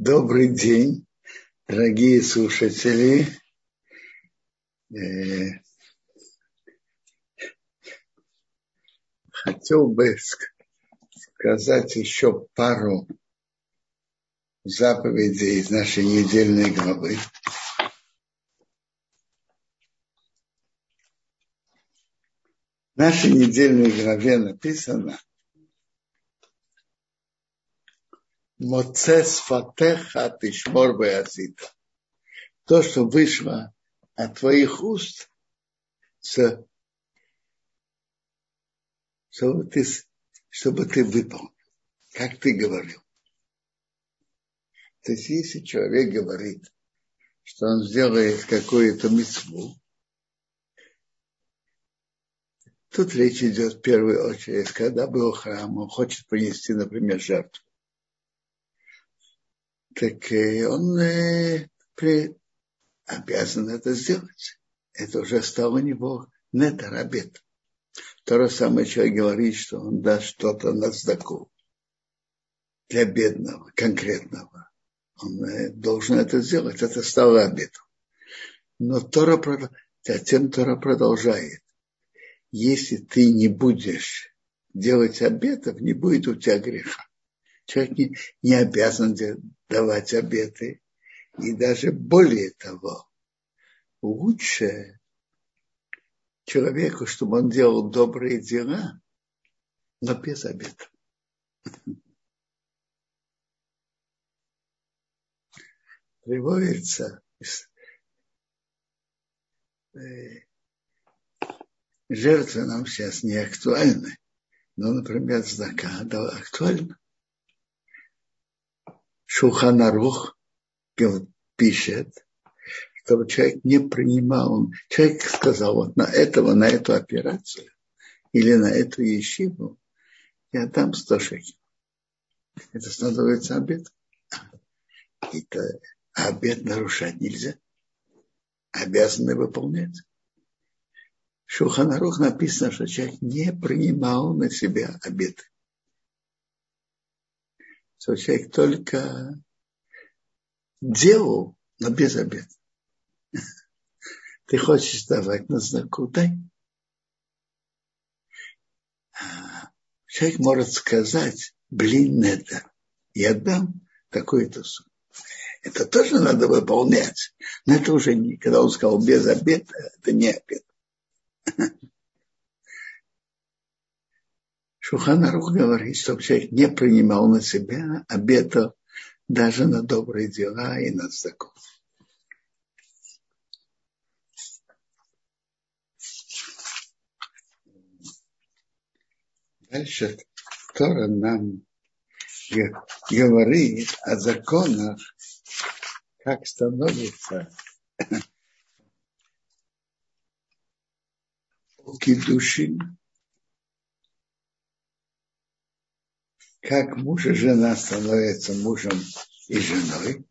Добрый день, дорогие слушатели. Э, хотел бы сказать еще пару заповедей из нашей недельной главы. В нашей недельной главе написано, Моцес фатеха тишмор беазита. То, что вышло от твоих уст, чтобы ты, чтобы ты выполнил, как ты говорил. То есть, если человек говорит, что он сделает какую-то мецву, тут речь идет в первую очередь, когда был храм, он хочет принести, например, жертву так он при, обязан это сделать. Это уже стало у него недарабет. То же самое человек говорит, что он даст что-то на сдаку для бедного, конкретного. Он должен это сделать. Это стало обетом. Но Тора, затем Тора продолжает. Если ты не будешь делать обетов, не будет у тебя греха. Человек не, не обязан давать обеты. И даже более того, лучше человеку, чтобы он делал добрые дела, но без обета. Приводится э, жертвы нам сейчас не актуальны, но, например, знака да, актуальна. Шуханарух пишет, чтобы человек не принимал, человек сказал, вот на этого, на эту операцию или на эту ешиву я дам 100 шекелей. Это становится обед. Это обед нарушать нельзя. Обязаны выполнять. Шуханарух написано, что человек не принимал на себя обеты что человек только делал, но без обеда. Ты хочешь давать на знаку, дай. А, человек может сказать, блин, это, я дам такую-то сумму. Это тоже надо выполнять. Но это уже не, когда он сказал без обеда, это не обед. Шуханарух говорит, чтобы человек не принимал на себя обета даже на добрые дела и на закон. Дальше Тора нам говорит о законах, как становится кидушин как муж и жена становятся мужем и женой.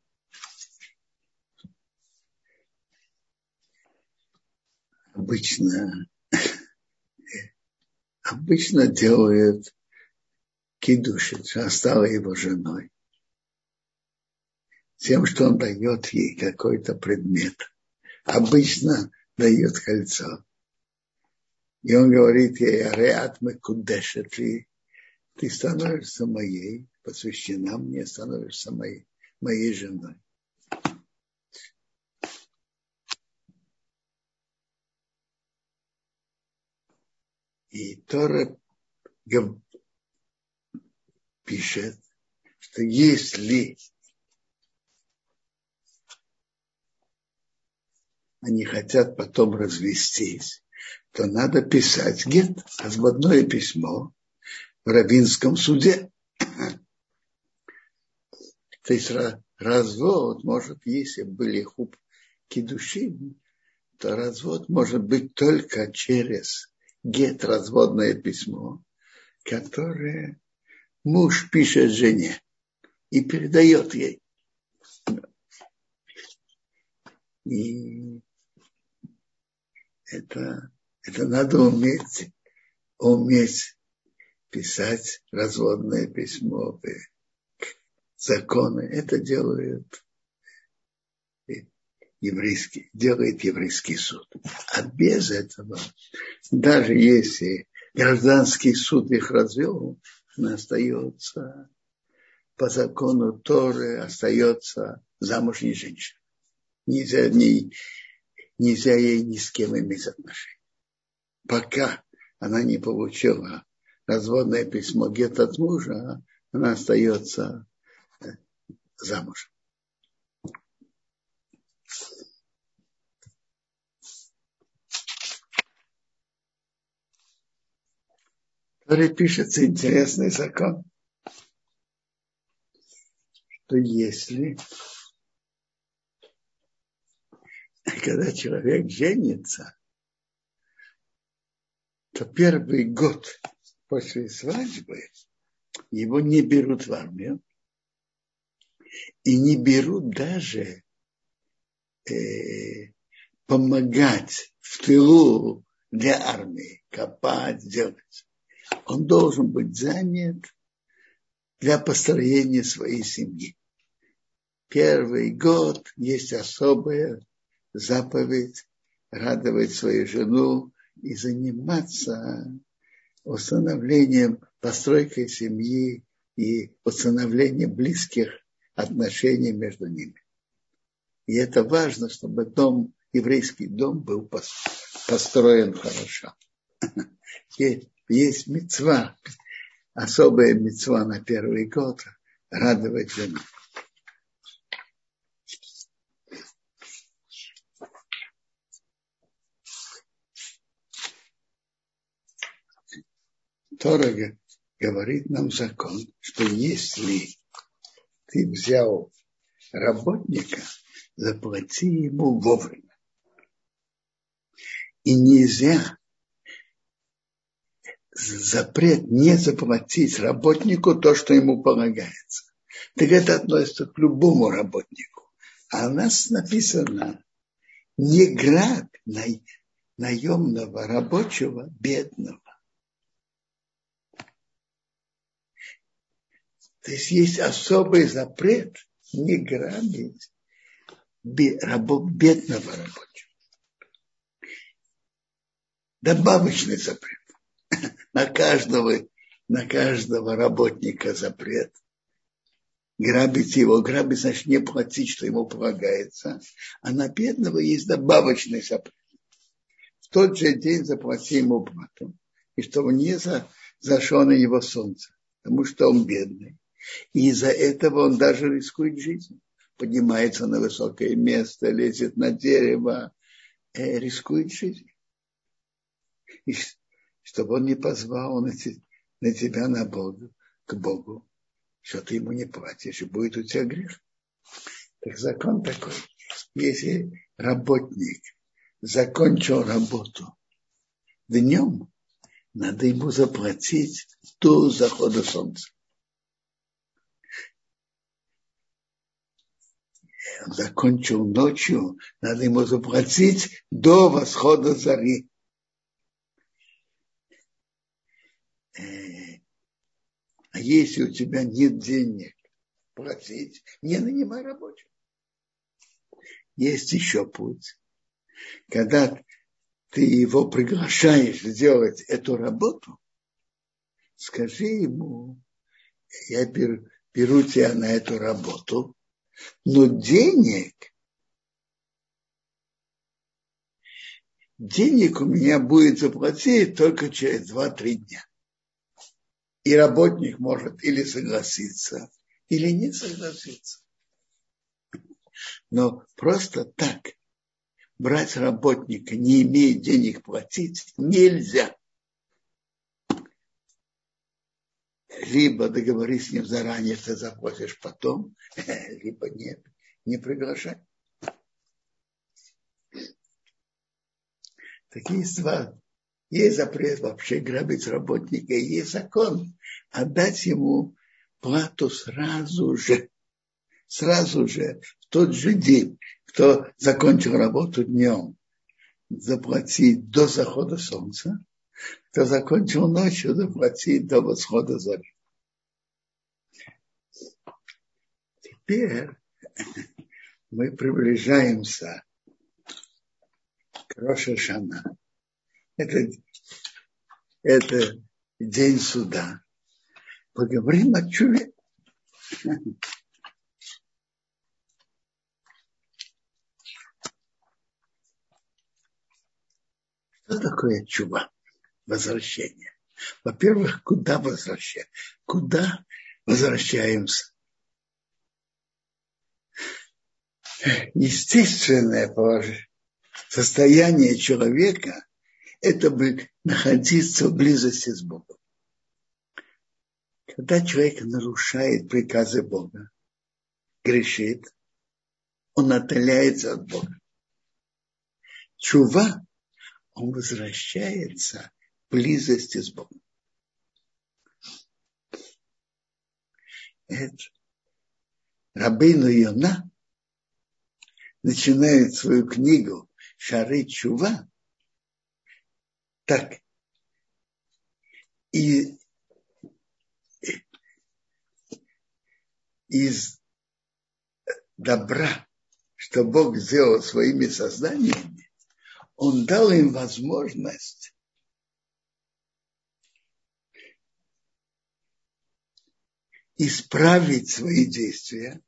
Обычно, обычно делают кидушин, что стала его женой. Тем, что он дает ей какой-то предмет. Обычно дает кольцо. И он говорит ей, Ареат Мекудешетли, ты становишься моей, посвящена мне, становишься моей, моей женой. И Тора пишет, что если они хотят потом развестись, то надо писать гет, разводное письмо, равинском суде. То есть развод может, если были хуб кидушин, то развод может быть только через гет, разводное письмо, которое муж пишет жене и передает ей. И это, это надо уметь, уметь писать разводное письмо законы. Это делают еврейский, делает еврейский суд. А без этого, даже если гражданский суд их развел, остается по закону Торы, остается замужней женщиной. Нельзя, не, нельзя ей ни с кем иметь отношения. Пока она не получила разводное письмо где-то от мужа, она остается э, замужем. Торе пишется интересный закон, что если когда человек женится, то первый год после свадьбы его не берут в армию и не берут даже э, помогать в тылу для армии, копать, делать он должен быть занят для построения своей семьи. Первый год есть особая заповедь радовать свою жену и заниматься установлением, постройкой семьи и установлением близких отношений между ними. И это важно, чтобы дом, еврейский дом был построен хорошо. есть мецва, особая мецва на первый год, радовать жену. Тора говорит нам закон, что если ты взял работника, заплати ему вовремя. И нельзя запрет не заплатить работнику то, что ему полагается. Так это относится к любому работнику. А у нас написано, не грабь наемного рабочего бедного. То есть есть особый запрет не грабить бедного рабочего. Добавочный запрет на каждого, на каждого работника запрет. Грабить его, грабить значит не платить, что ему полагается. А на бедного есть добавочный запрет. В тот же день заплати ему плату. И чтобы не за, зашло на него солнце. Потому что он бедный. И из-за этого он даже рискует жизнью. Поднимается на высокое место, лезет на дерево, э, рискует жизнью. И чтобы он не позвал на, на тебя на Бога, к Богу, что ты ему не платишь, и будет у тебя грех. Так закон такой. Если работник закончил работу днем, надо ему заплатить до захода солнца. Закончил ночью, надо ему заплатить до восхода зари. А если у тебя нет денег платить, не нанимай рабочих. Есть еще путь. Когда ты его приглашаешь сделать эту работу, скажи ему, я беру тебя на эту работу, но денег, денег у меня будет заплатить только через 2-3 дня. И работник может или согласиться, или не согласиться. Но просто так брать работника, не имея денег платить, нельзя. Либо договорись с ним заранее, ты заплатишь потом, либо нет, не приглашай. Такие два. Есть запрет вообще грабить работника, есть закон отдать ему плату сразу же, сразу же, в тот же день, кто закончил работу днем, заплатить до захода солнца, кто закончил ночью, заплатить до восхода зари. теперь мы приближаемся к Роша Шана. Это, это день суда. Поговорим о чуве. Что такое чува? Возвращение. Во-первых, куда возвращаемся? Куда возвращаемся? Естественное положение, состояние человека – это находиться в близости с Богом. Когда человек нарушает приказы Бога, грешит, он отдаляется от Бога. Чува, он возвращается близости с Богом. Это Рабейну Йона начинает свою книгу Шары Чува так. И из добра, что Бог сделал своими созданиями, Он дал им возможность исправить свои действия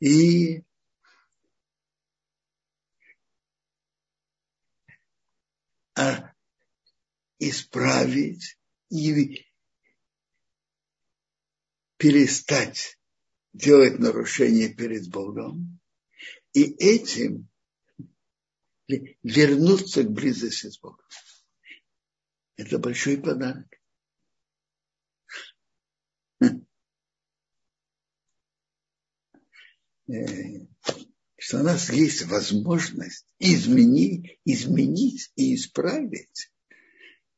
и а исправить и перестать делать нарушения перед Богом и этим вернуться к близости с Богом. Это большой подарок. Что у нас есть возможность изменить, изменить и исправить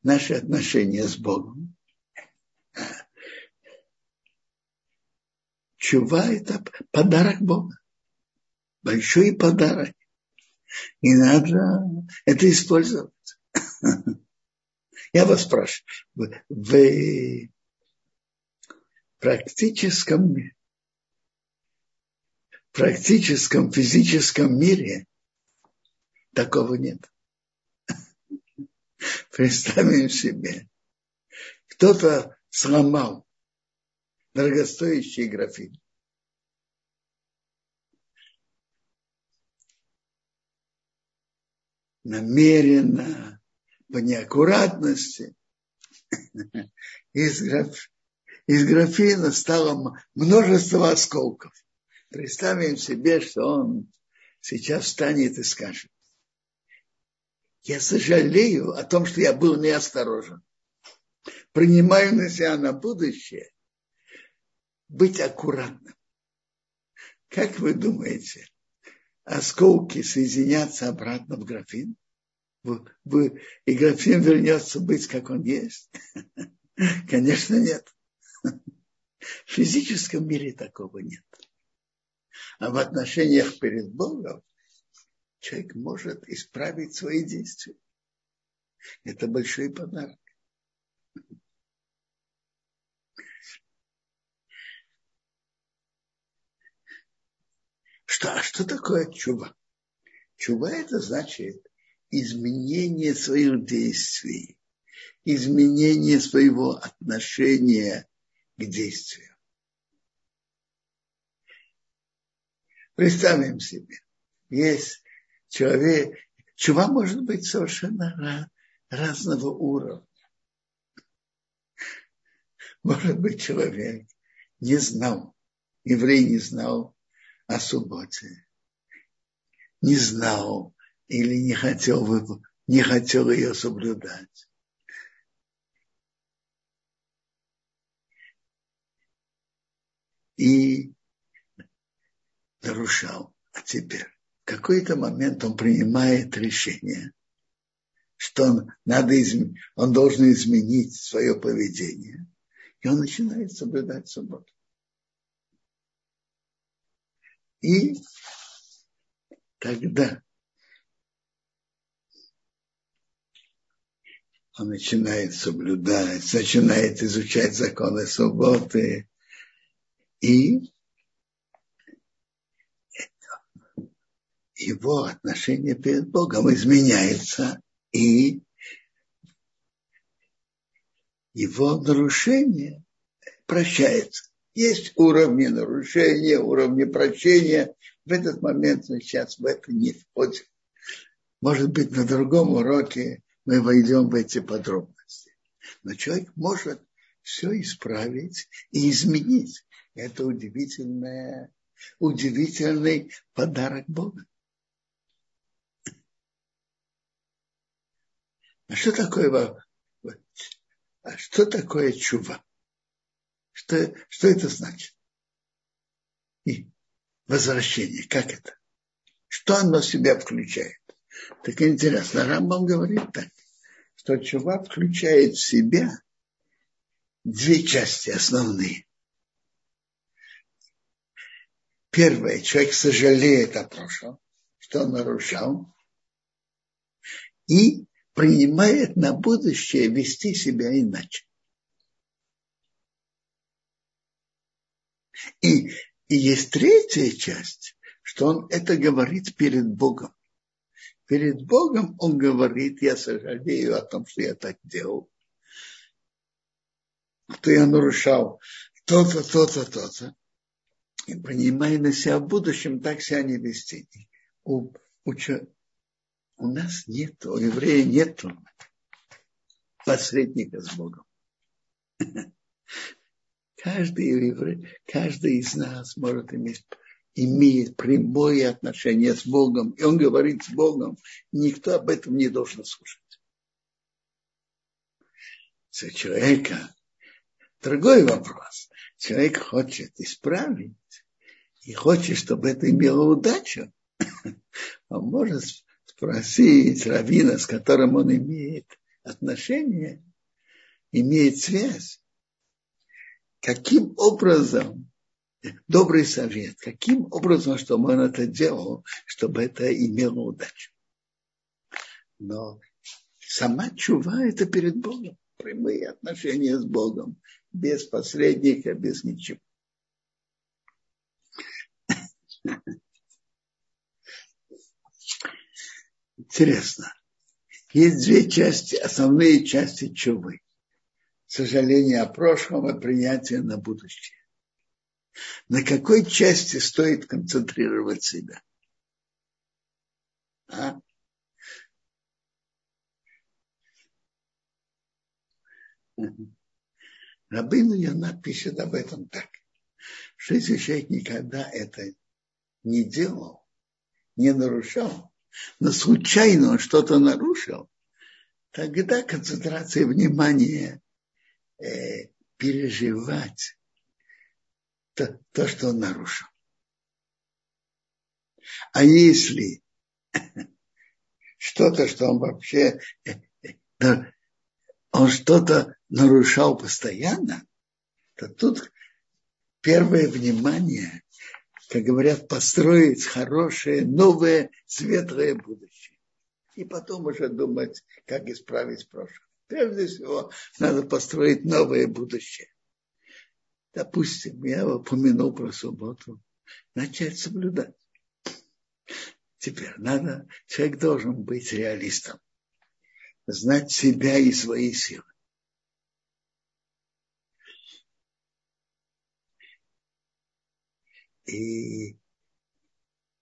наши отношения с Богом Чува – это подарок Бога. Большой подарок. И надо это использовать. Я вас спрашиваю, в практическом, практическом физическом мире такого нет. Представим себе, кто-то сломал дорогостоящий графин. намеренно, по неаккуратности, из, из графина стало множество осколков. Представим себе, что он сейчас встанет и скажет, я сожалею о том, что я был неосторожен. Принимаю на себя на будущее быть аккуратным. Как вы думаете, осколки соединятся обратно в графин? и графин вернется быть, как он есть? Конечно, нет. В физическом мире такого нет. А в отношениях перед Богом человек может исправить свои действия. Это большой подарок. Что, а что такое чува? Чува это значит изменение своих действий, изменение своего отношения к действию. Представим себе, есть человек, чува может быть совершенно разного уровня. Может быть, человек не знал, еврей не знал о субботе, не знал или не хотел, не хотел ее соблюдать. И нарушал. А теперь в какой-то момент он принимает решение, что он, надо изм... он должен изменить свое поведение. И он начинает соблюдать субботу. И тогда он начинает соблюдать, начинает изучать законы субботы, И его отношение перед Богом изменяется, и его нарушение прощается. Есть уровни нарушения, уровни прощения. В этот момент мы сейчас в это не входим. Может быть, на другом уроке мы войдем в эти подробности. Но человек может все исправить и изменить. Это удивительное, удивительный подарок Бога. А что такое, а что такое чува? Что, что это значит? И возвращение, как это? Что оно в себя включает? Так интересно, Рамбам говорит так, что чува включает в себя две части основные. Первое, человек сожалеет о прошлом, что он нарушал, и принимает на будущее вести себя иначе. И, и есть третья часть, что он это говорит перед Богом. Перед Богом он говорит, я сожалею о том, что я так делал, что я нарушал то-то, то-то, то-то. И принимая на себя в будущем так себя не вести. У, у, у нас нет, у еврея нет посредника с Богом. Каждый еврей, каждый из нас может иметь имеет прямое отношение с Богом, и он говорит с Богом, никто об этом не должен слушать. Если человека другой вопрос. Человек хочет исправить и хочет, чтобы это имело удачу. Он может спросить равина, с которым он имеет отношение, имеет связь, каким образом, добрый совет, каким образом, чтобы он это делал, чтобы это имело удачу. Но сама чува – это перед Богом, прямые отношения с Богом, без посредника, без ничего. Интересно. Есть две части, основные части чувы. Сожаление о прошлом и принятие на будущее. На какой части стоит концентрировать себя? А? Рабыну Яна пишет об этом так, что если человек никогда это не делал, не нарушал, но случайно он что-то нарушил, тогда концентрация внимания э, переживать то, то, что он нарушил. А если что-то, что он вообще, э, э, он что-то нарушал постоянно, то тут первое внимание как говорят, построить хорошее, новое, светлое будущее. И потом уже думать, как исправить прошлое. Прежде всего, надо построить новое будущее. Допустим, я упомянул про субботу. Начать соблюдать. Теперь надо, человек должен быть реалистом. Знать себя и свои силы. И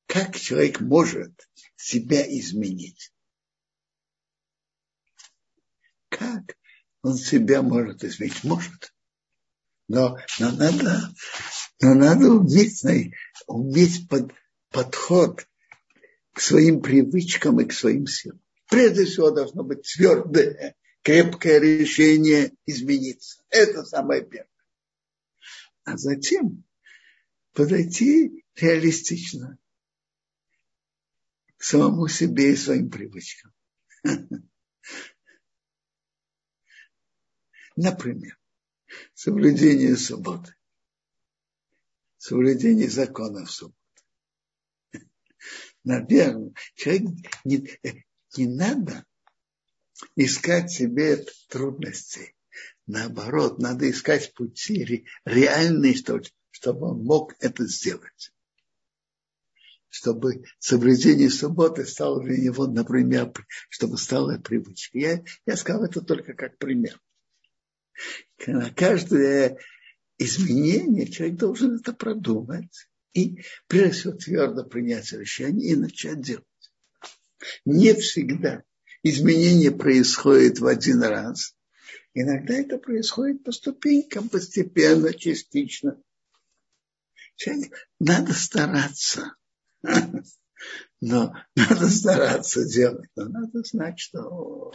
как человек может себя изменить? Как он себя может изменить? Может. Но, но, надо, но надо уметь, уметь под, подход к своим привычкам и к своим силам. Прежде всего должно быть твердое, крепкое решение измениться. Это самое первое. А затем подойти реалистично к самому себе и своим привычкам. Например, соблюдение субботы, соблюдение законов субботы. Наверное, человек не, не надо искать себе трудности. Наоборот, надо искать пути реальные, что, чтобы он мог это сделать. Чтобы соблюдение субботы стало для него, например, чтобы стало привычкой. Я, я сказал это только как пример. На каждое изменение человек должен это продумать и, прежде всего, твердо принять решение и начать делать. Не всегда изменение происходит в один раз. Иногда это происходит по ступенькам, постепенно, частично. Надо стараться. Но надо стараться делать. Но надо знать, что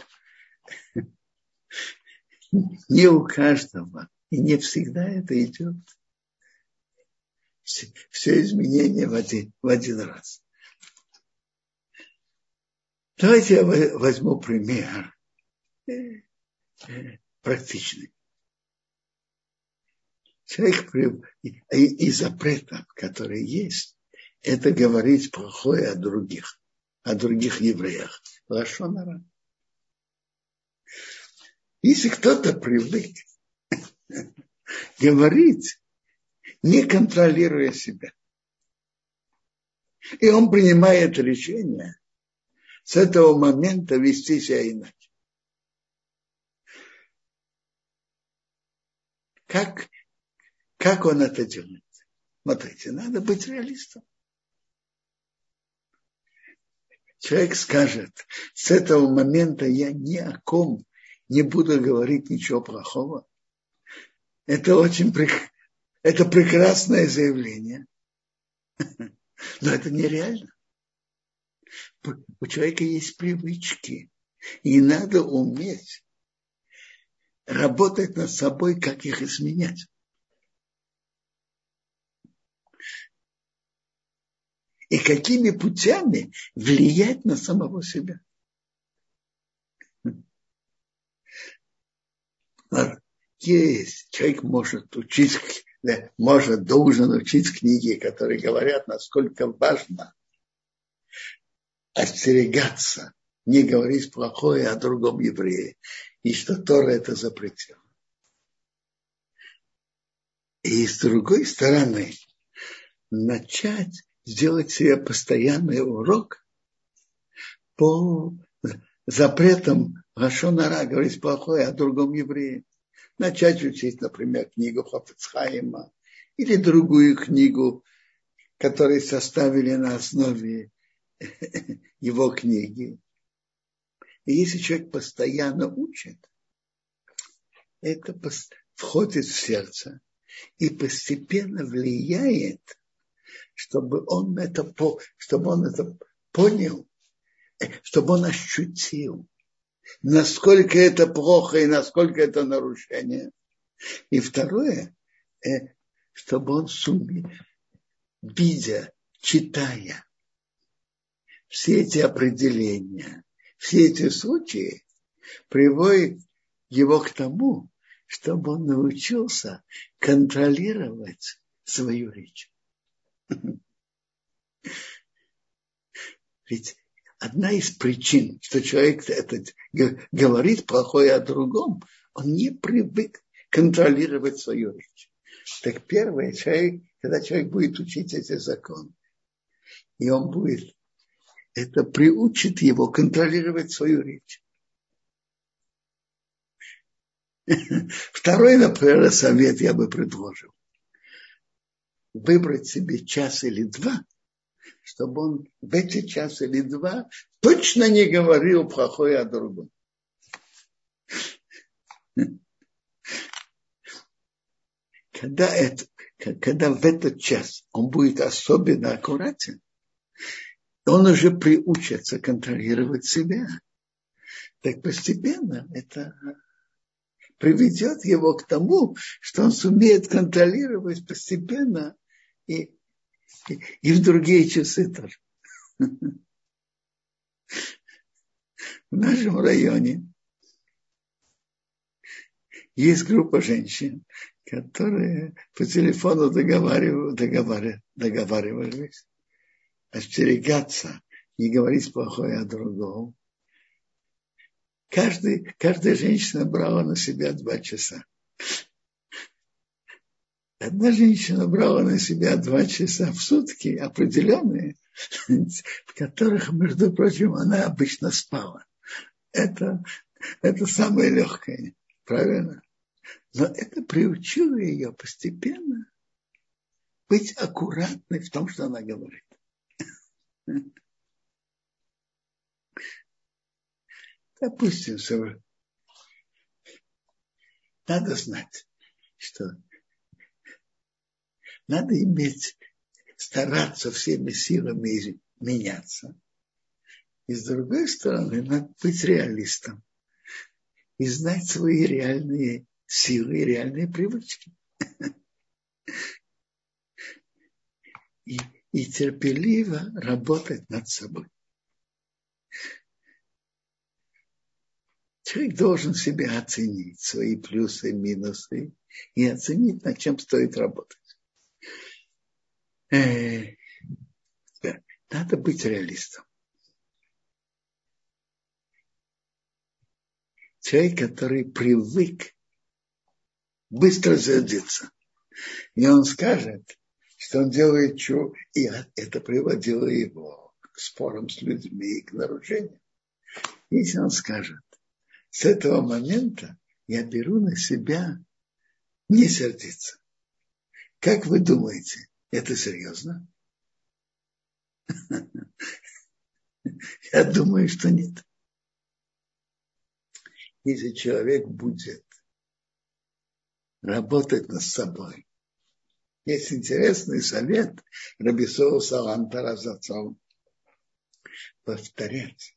не у каждого и не всегда это идет. Все, все изменения в один, в один раз. Давайте я возьму пример э, э, практичный. Человек и, и запретов, которые есть, это говорить плохое о других, о других евреях. Лашонара. Если кто-то привык говорить, не контролируя себя, и он принимает решение с этого момента вести себя иначе. Как, как он это делает? Смотрите, надо быть реалистом. Человек скажет, с этого момента я ни о ком не буду говорить ничего плохого. Это очень это прекрасное заявление. Но это нереально. У человека есть привычки. И надо уметь работать над собой, как их изменять. И какими путями влиять на самого себя. Есть. Человек может учить, может, должен учить книги, которые говорят, насколько важно остерегаться, не говорить плохое о другом еврее, и что Тора это запретил. И с другой стороны, начать сделать себе постоянный урок по запретам Рашонара говорить плохое о другом еврее. Начать учить, например, книгу Хофицхайма или другую книгу, которую составили на основе его книги. И если человек постоянно учит, это входит в сердце и постепенно влияет, чтобы он это, чтобы он это понял, э, чтобы он ощутил, насколько это плохо и насколько это нарушение. И второе, э, чтобы он сумел, видя, читая все эти определения, все эти случаи, приводят его к тому, чтобы он научился контролировать свою речь. Ведь одна из причин, что человек этот говорит плохое о другом, он не привык контролировать свою речь. Так первое, человек, когда человек будет учить эти законы, и он будет, это приучит его контролировать свою речь. Второй, например, совет я бы предложил. Выбрать себе час или два – чтобы он в эти час или два точно не говорил плохое о другом. Когда, это, когда в этот час он будет особенно аккуратен, он уже приучится контролировать себя. Так постепенно это приведет его к тому, что он сумеет контролировать постепенно и и в другие часы тоже. В нашем районе есть группа женщин, которые по телефону договаривались, договаривались, договаривались остерегаться, не говорить плохое о другом. Каждый, каждая женщина брала на себя два часа. Одна женщина брала на себя два часа в сутки определенные, в которых, между прочим, она обычно спала. Это, это самое легкое, правильно? Но это приучило ее постепенно быть аккуратной в том, что она говорит. Допустим, надо знать, что надо иметь, стараться всеми силами меняться. И с другой стороны, надо быть реалистом и знать свои реальные силы и реальные привычки. И, и терпеливо работать над собой. Человек должен себя оценить, свои плюсы и минусы, и оценить, над чем стоит работать. Э, надо быть реалистом. Человек, который привык быстро сердиться. И он скажет, что он делает что, и это приводило его к спорам с людьми, к нарушениям. Если он скажет, с этого момента я беру на себя не сердиться. Как вы думаете, это серьезно? Я думаю, что нет. Если человек будет работать над собой, есть интересный совет Рабисова Саланта Разацов повторять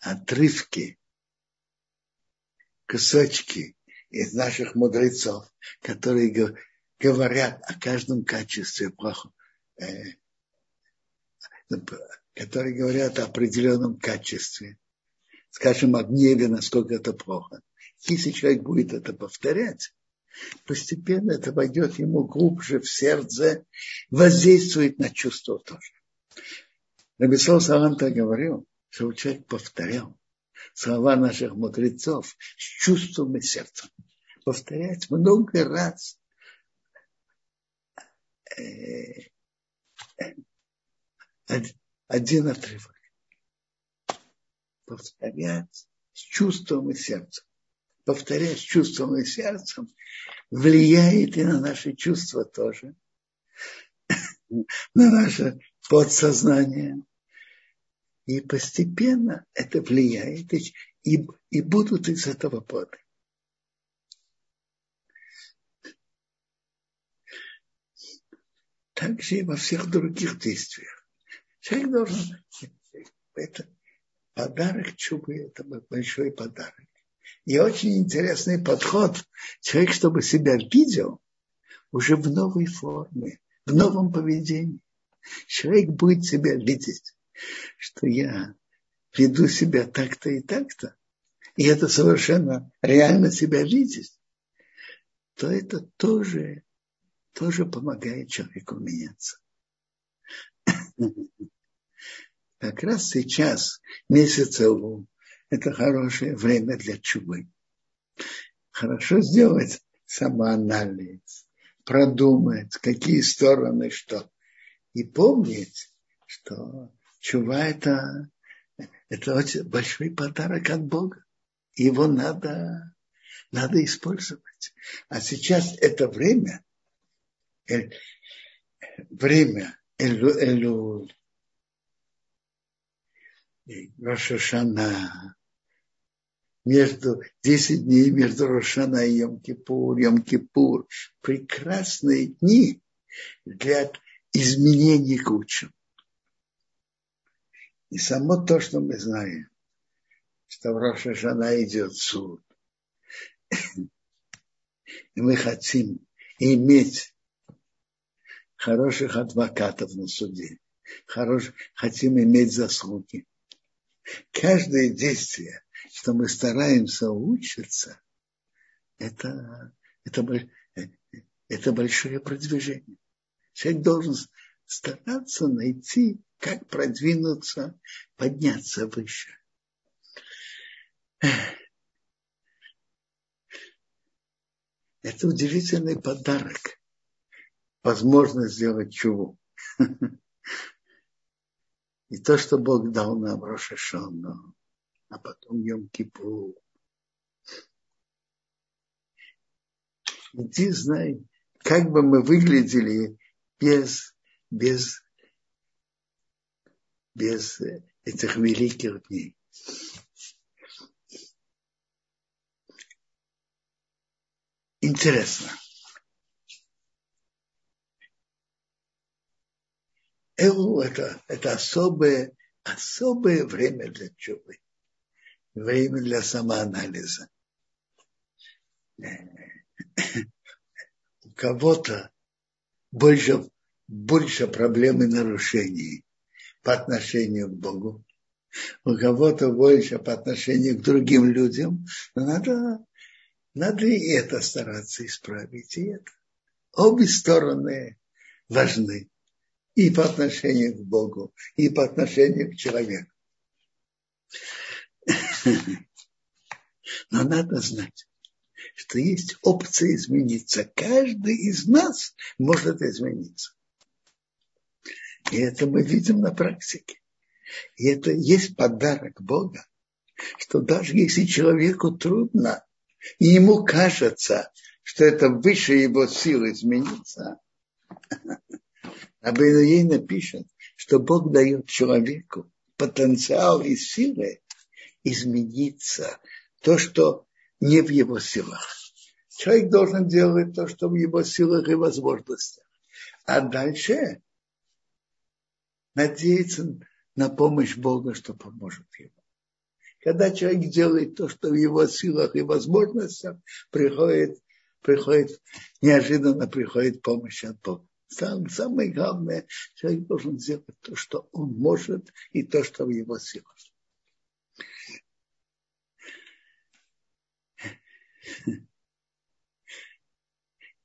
отрывки, кусочки из наших мудрецов, которые говорят о каждом качестве плохо, э, которые говорят о определенном качестве, скажем, о гневе, насколько это плохо. Если человек будет это повторять, постепенно это войдет ему глубже в сердце, воздействует на чувство тоже. Набисал Саванта говорил, чтобы человек повторял слова наших мудрецов с чувством и сердцем. Повторять много раз один отрывок. Повторять с чувством и сердцем. Повторять с чувством и сердцем влияет и на наши чувства тоже, на наше подсознание, и постепенно это влияет, и, и будут из этого плоды. Также и во всех других действиях. Человек должен... Это подарок чубы, это большой подарок. И очень интересный подход. Человек, чтобы себя видел уже в новой форме, в новом поведении. Человек будет себя видеть что я веду себя так-то и так-то, и это совершенно реально себя видеть, то это тоже, тоже помогает человеку меняться. Как раз сейчас, месяц Элу, это хорошее время для чубы. Хорошо сделать самоанализ, продумать, какие стороны что. И помнить, что Чува это, это очень большой подарок от Бога. Его надо, надо использовать. А сейчас это время, э, время Элуль, Рошашана, между 10 дней между Рошана и Йом-Кипур, Йом-Кипур, прекрасные дни для изменений к лучшему. И само то, что мы знаем, что в Роша Жана идет суд, и мы хотим иметь хороших адвокатов на суде, хорош, хотим иметь заслуги. Каждое действие, что мы стараемся учиться, это, это, это большое продвижение. Человек должен стараться найти как продвинуться, подняться выше. Это удивительный подарок. Возможность сделать чуву. И то, что Бог дал нам Рошашону, а потом Йом Кипу. Иди знай, как бы мы выглядели без, без, без этих великих дней. Интересно. Элу это, это особое, особое время для чубы. Время для самоанализа. У кого-то больше, больше проблем и нарушений по отношению к Богу. У кого-то больше по отношению к другим людям. Но надо, надо и это стараться исправить. И это. Обе стороны важны и по отношению к Богу, и по отношению к человеку. Но надо знать, что есть опция измениться. Каждый из нас может измениться. И это мы видим на практике. И это есть подарок Бога, что даже если человеку трудно, и ему кажется, что это выше его сил измениться, Абейнуейна пишет, что Бог дает человеку потенциал и силы измениться, то, что не в его силах. Человек должен делать то, что в его силах и возможностях. А дальше надеяться на помощь Бога, что поможет ему. Когда человек делает то, что в его силах и возможностях, приходит, приходит неожиданно приходит помощь от Бога. Сам, самое главное, человек должен сделать то, что он может, и то, что в его силах.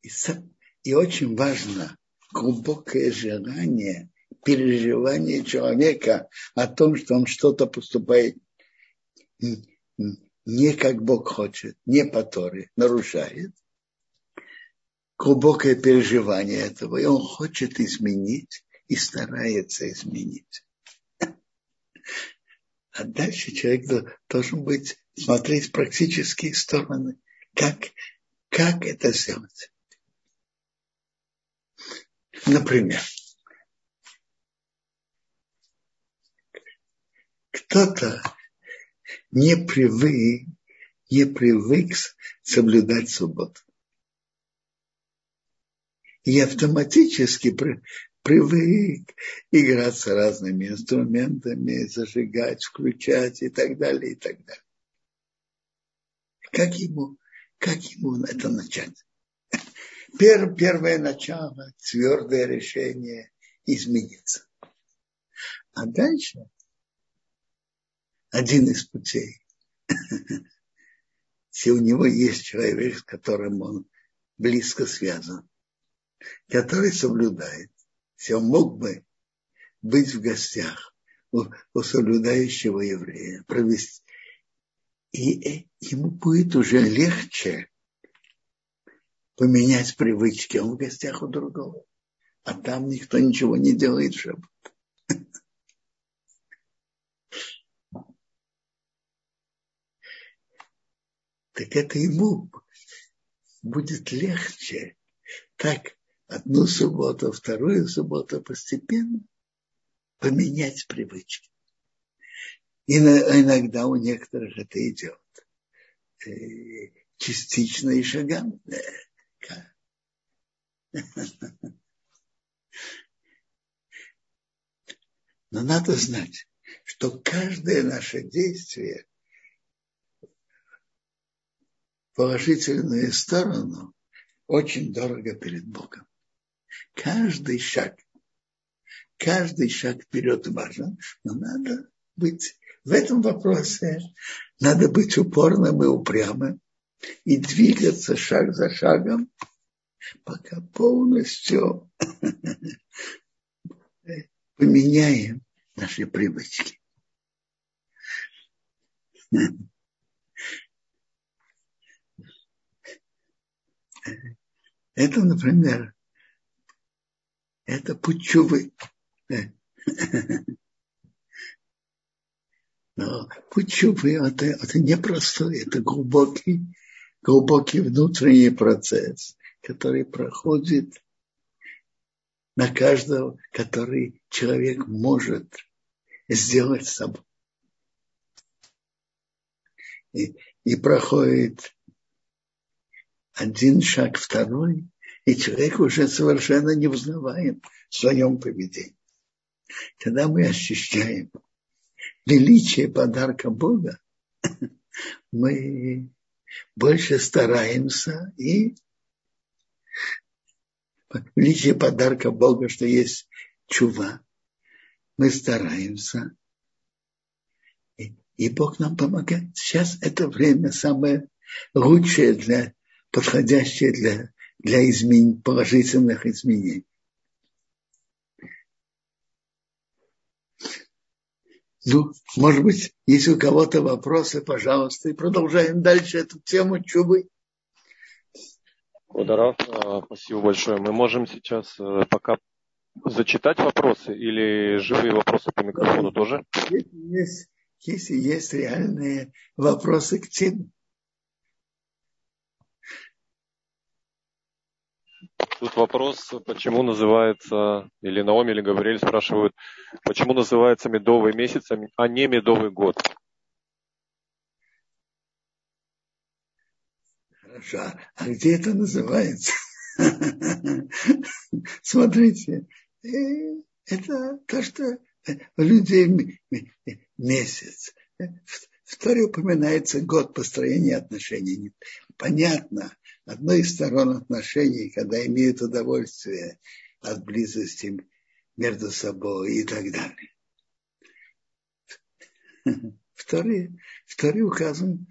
И, и очень важно глубокое желание, переживание человека о том, что он что-то поступает не как Бог хочет, не по Торе, нарушает глубокое переживание этого, и он хочет изменить и старается изменить. А дальше человек должен быть, смотреть практические стороны, как, как это сделать. Например, кто-то не привык, не привык соблюдать субботу и автоматически при, привык с разными инструментами, зажигать, включать и так далее, и так далее. Как ему, как ему это начать? Пер, первое начало, твердое решение измениться. А дальше один из путей. Если у него есть человек, с которым он близко связан, который соблюдает. Все мог бы быть в гостях у, у соблюдающего еврея, провести. И ему будет уже легче поменять привычки. Он в гостях у другого. А там никто ничего не делает в. Так это ему будет легче так одну субботу, вторую субботу постепенно поменять привычки. И иногда у некоторых это идет э, частично и шагами. Но надо знать, что каждое наше действие положительную сторону очень дорого перед Богом каждый шаг, каждый шаг вперед важен, но надо быть в этом вопросе, надо быть упорным и упрямым и двигаться шаг за шагом, пока полностью поменяем наши привычки. Это, например, это путь чувы. Но путь чувы это, это непростой, это глубокий, глубокий внутренний процесс, который проходит на каждого, который человек может сделать с собой. И, и проходит один шаг, второй, и человек уже совершенно не узнаваем в своем поведении. Когда мы ощущаем величие подарка Бога, мы больше стараемся и величие подарка Бога, что есть чува, мы стараемся, и, и Бог нам помогает. Сейчас это время самое лучшее для, подходящее для, для измен, положительных изменений. Ну, может быть, если у кого-то вопросы, пожалуйста, и продолжаем дальше эту тему чубы. Ударов, а, спасибо большое. Мы можем сейчас э, пока зачитать вопросы или живые вопросы по микрофону тоже? Если есть, если есть реальные вопросы к теме. Тут вопрос, почему называется, или Наоми, или Гавриэль спрашивают, почему называется медовый месяц, а не медовый год? Хорошо. А где это называется? Смотрите, э, это то, что у людей месяц. В Торе упоминается год построения отношений. Понятно, одной из сторон отношений, когда имеют удовольствие от близости между собой и так далее. Вторые, вторые указан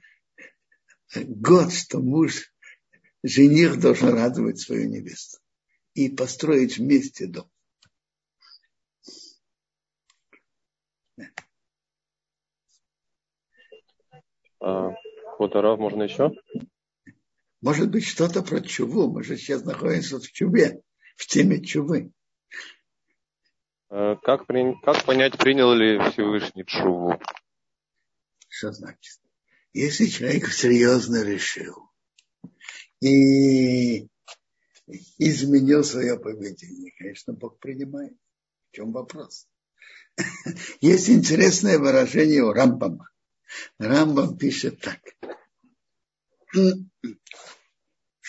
год, что муж, жених должен радовать свою невесту и построить вместе дом. А, Хуторов, можно еще? Может быть, что-то про чуву. Мы же сейчас находимся в чуве, в теме чувы. А, как, как понять, принял ли Всевышний чуву? Что значит? Если человек серьезно решил и изменил свое поведение, конечно, Бог принимает. В чем вопрос? Есть интересное выражение у Рамбама. Рамбам пишет так.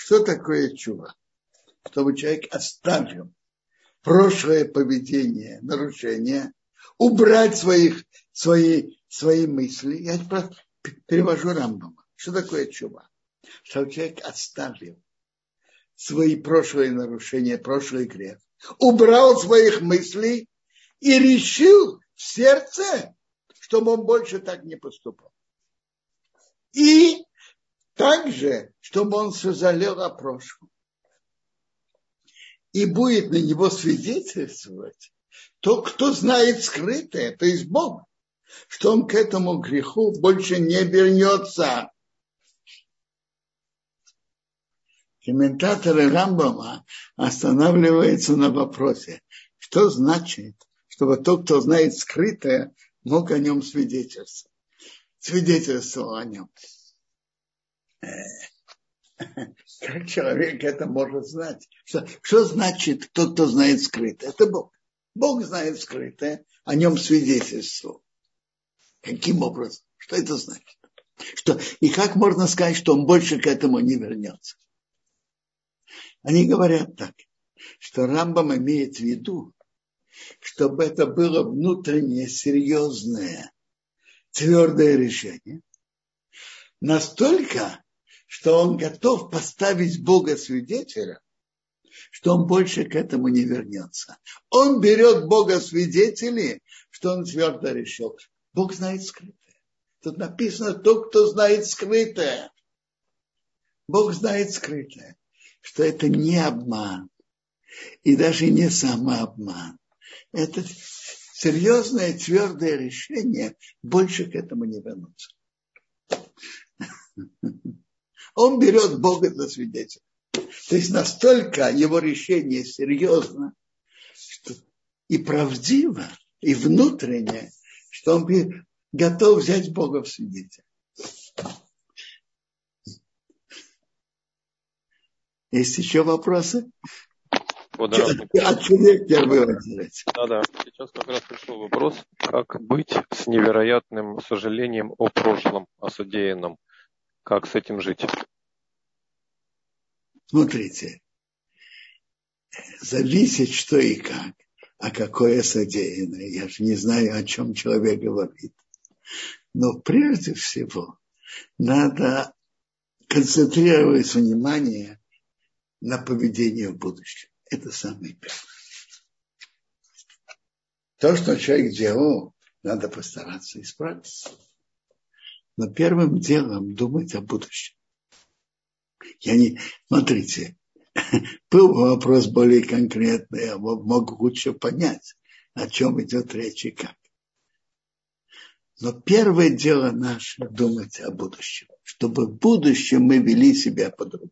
Что такое чува? Чтобы человек оставил прошлое поведение, нарушение, убрать своих, свои, свои мысли. Я перевожу Рамбама. Что такое чува? Чтобы человек оставил свои прошлые нарушения, прошлый грех, убрал своих мыслей и решил в сердце, чтобы он больше так не поступал. И также, чтобы он сожалел о прошлом. И будет на него свидетельствовать то, кто знает скрытое, то есть Бог что он к этому греху больше не вернется. Комментаторы Рамбама останавливаются на вопросе, что значит, чтобы тот, кто знает скрытое, мог о нем свидетельствовать. Свидетельствовал о нем. Как человек это может знать? Что, что значит тот, кто знает скрытое? Это Бог. Бог знает скрытое, о нем свидетельствовал. Каким образом? Что это значит? Что, и как можно сказать, что он больше к этому не вернется? Они говорят так, что Рамбам имеет в виду, чтобы это было внутреннее, серьезное, твердое решение, настолько, что он готов поставить Бога свидетеля, что он больше к этому не вернется. Он берет Бога свидетелей, что он твердо решил. Бог знает скрытое. Тут написано, тот, кто знает скрытое. Бог знает скрытое, что это не обман и даже не самообман. Это серьезное, твердое решение больше к этому не вернуться. Он берет Бога за свидетеля. То есть настолько его решение серьезно что и правдиво, и внутренне, что он готов взять Бога в свидетель. Есть еще вопросы? Вот, да. От человека первый очередь. Да, да. Сейчас как раз пришел вопрос, как быть с невероятным сожалением о прошлом, о содеянном. Как с этим жить? Смотрите, зависит что и как, а какое содеянное. Я же не знаю, о чем человек говорит. Но прежде всего надо концентрировать внимание на поведение в будущем. Это самое первое. То, что человек делал, надо постараться исправить. Но первым делом думать о будущем. Я не... Смотрите, был вопрос более конкретный, я мог лучше понять, о чем идет речь и как. Но первое дело наше – думать о будущем, чтобы в будущем мы вели себя по-другому.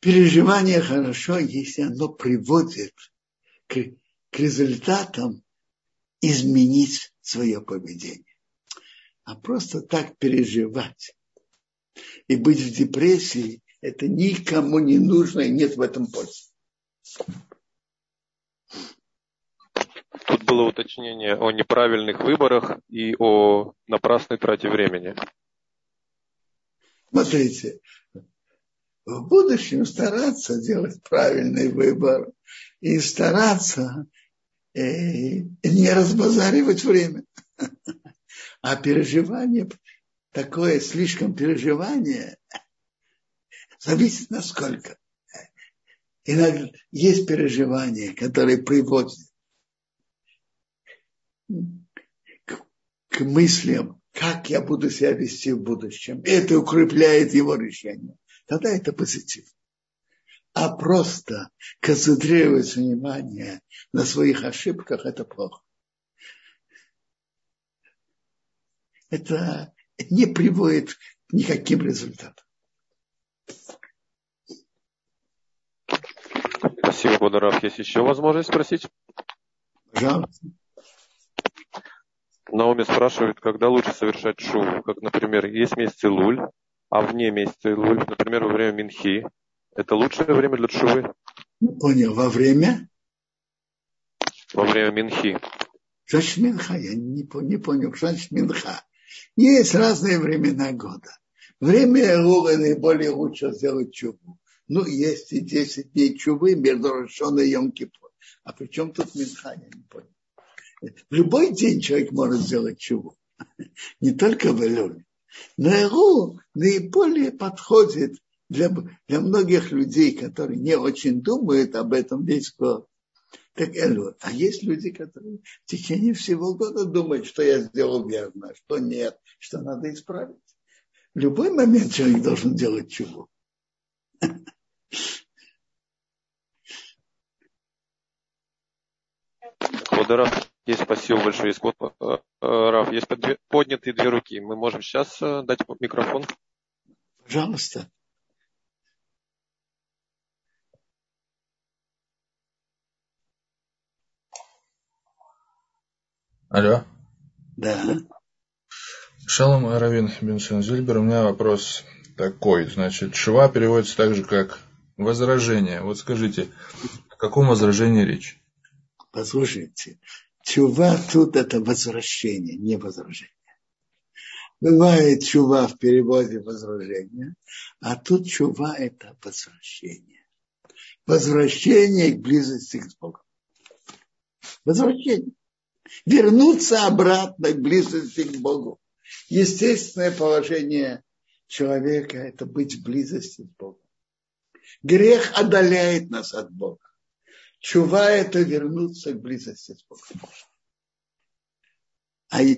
Переживание хорошо, если оно приводит к, к результатам изменить свое поведение. А просто так переживать и быть в депрессии, это никому не нужно и нет в этом пользы. Тут было уточнение о неправильных выборах и о напрасной трате времени. Смотрите, в будущем стараться делать правильный выбор и стараться э, не разбазаривать время. А переживание, такое слишком переживание, зависит насколько. Иногда есть переживания, которые приводят к, к мыслям, как я буду себя вести в будущем. Это укрепляет его решение тогда это позитив. А просто концентрировать внимание на своих ошибках, это плохо. Это не приводит к никаким результатам. Спасибо, Бондаров. Есть еще возможность спросить? Пожалуйста. Наоми спрашивает, когда лучше совершать шуву. Как, например, есть месяц Луль, а вне месяца Илуль, например, во время Минхи, это лучшее время для Тшувы? Не понял, во время? Во время Минхи. Значит, Минха, я не, не понял, значит Минха. Есть разные времена года. Время Илула наиболее лучше сделать чубу. Ну, есть и 10 дней чубы между Рошон и Йом Кипур. А при чем тут Минха, я не понял. В любой день человек может сделать чубу. Не только в Илюле. Но Эру наиболее подходит для, для многих людей, которые не очень думают об этом весь год. Так Элю. А есть люди, которые в течение всего года думают, что я сделал верно, что нет, что надо исправить. В любой момент человек должен делать чего. Водоров. Есть, спасибо большое. Вот, э, э, Раф, есть поднятые две руки. Мы можем сейчас э, дать микрофон? Пожалуйста. Алло. Да. Шалом Равин Беншин Зильбер. У меня вопрос такой. Значит, шва переводится так же, как возражение. Вот скажите, о каком возражении речь? Послушайте, Чува тут это возвращение, не возражение. Бывает чува в переводе возражение, а тут чува это возвращение. Возвращение к близости к Богу. Возвращение. Вернуться обратно к близости к Богу. Естественное положение человека – это быть в близости с Богом. Грех отдаляет нас от Бога. Чува – это вернуться к близости с Богом. А э,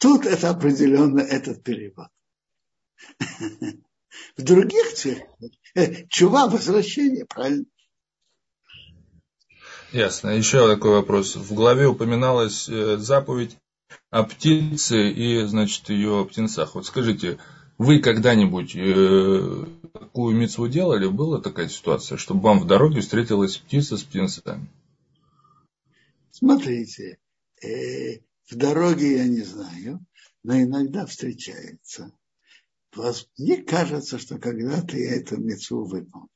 тут это определенно этот перевод. В других церквях э, чува – возвращение, правильно? Ясно. Еще такой вопрос. В главе упоминалась э, заповедь о птице и, значит, ее птенцах. Вот скажите, Вы когда-нибудь э, такую мецву делали? Была такая ситуация, чтобы вам в дороге встретилась птица с птенцами? Смотрите, э, в дороге я не знаю, но иногда встречается. Мне кажется, что когда-то я эту мецву выполнил.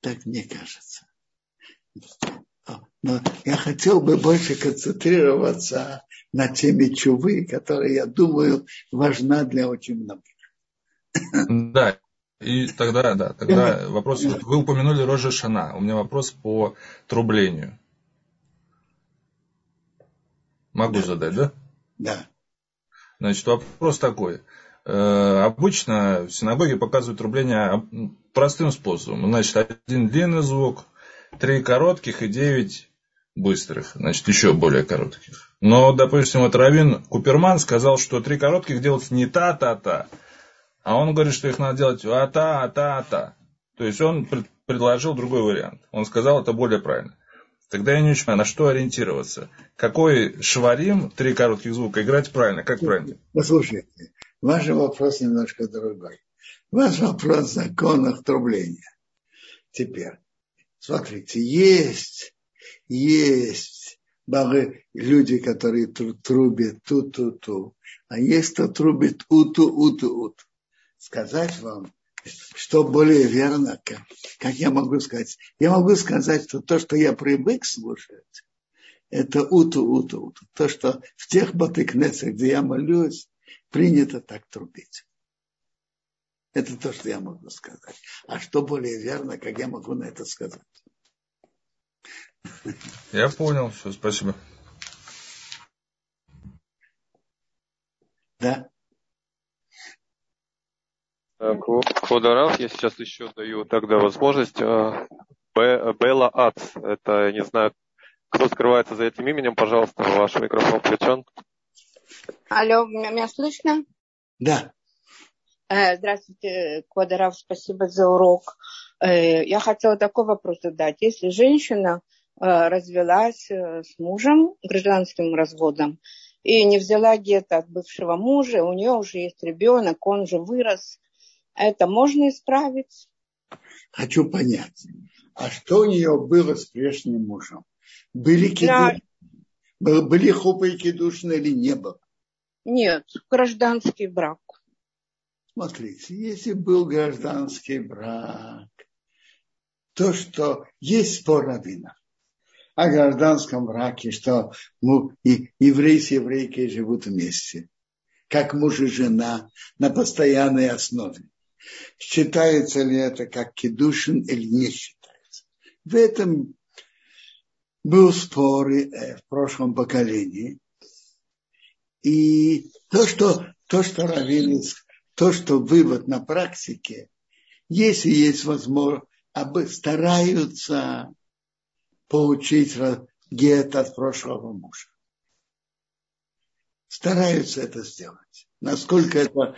Так мне кажется. Но я хотел бы больше концентрироваться на теме чувы, которая, я думаю, важна для очень многих. Да, и тогда, да, тогда вопрос, вы упомянули Рожа Шана, у меня вопрос по трублению. Могу да. задать, да? Да. Значит, вопрос такой. Э, обычно в синагоге показывают трубление простым способом. Значит, один длинный звук, три коротких и девять быстрых. Значит, еще более коротких. Но, допустим, вот Равин Куперман сказал, что три коротких делать не та-та-та, а он говорит, что их надо делать а-та, а-та, а-та. То есть он предложил другой вариант. Он сказал, это более правильно. Тогда я не очень понимаю, на что ориентироваться. Какой шварим, три коротких звука, играть правильно? Как правильно? Послушайте, ваш вопрос немножко другой. Ваш вопрос в законах трубления. Теперь, смотрите, есть, есть люди, которые трубят ту-ту-ту, а есть кто трубит уту-уту-уту. Сказать вам, что более верно, как, как я могу сказать? Я могу сказать, что то, что я привык слушать, это уту-уту-уту. То, что в тех батыкнесах, где я молюсь, принято так трубить. Это то, что я могу сказать. А что более верно, как я могу на это сказать? Я понял, все, спасибо. Да. Квадарав, я сейчас еще даю тогда возможность. А, Белла Ац, это, я не знаю, кто скрывается за этим именем, пожалуйста, ваш микрофон включен. Алло, меня слышно? Да. Э, здравствуйте, Квадарав, спасибо за урок. Э, я хотела такой вопрос задать. Если женщина э, развелась с мужем гражданским разводом и не взяла где-то от бывшего мужа, у нее уже есть ребенок, он уже вырос, это можно исправить? Хочу понять, а что у нее было с прежним мужем? Были, киду... да. были хупы и кидушны или не было? Нет, гражданский брак. Смотрите, если был гражданский брак, то, что есть спор раввинов о гражданском браке, что ну, и евреи с еврейкой живут вместе, как муж и жена на постоянной основе. Считается ли это как кедушин или не считается. В этом был спор э, в прошлом поколении. И то, что, то, что раввины, то, что вывод на практике, если есть возможность, стараются получить гет от прошлого мужа. Стараются это сделать насколько это,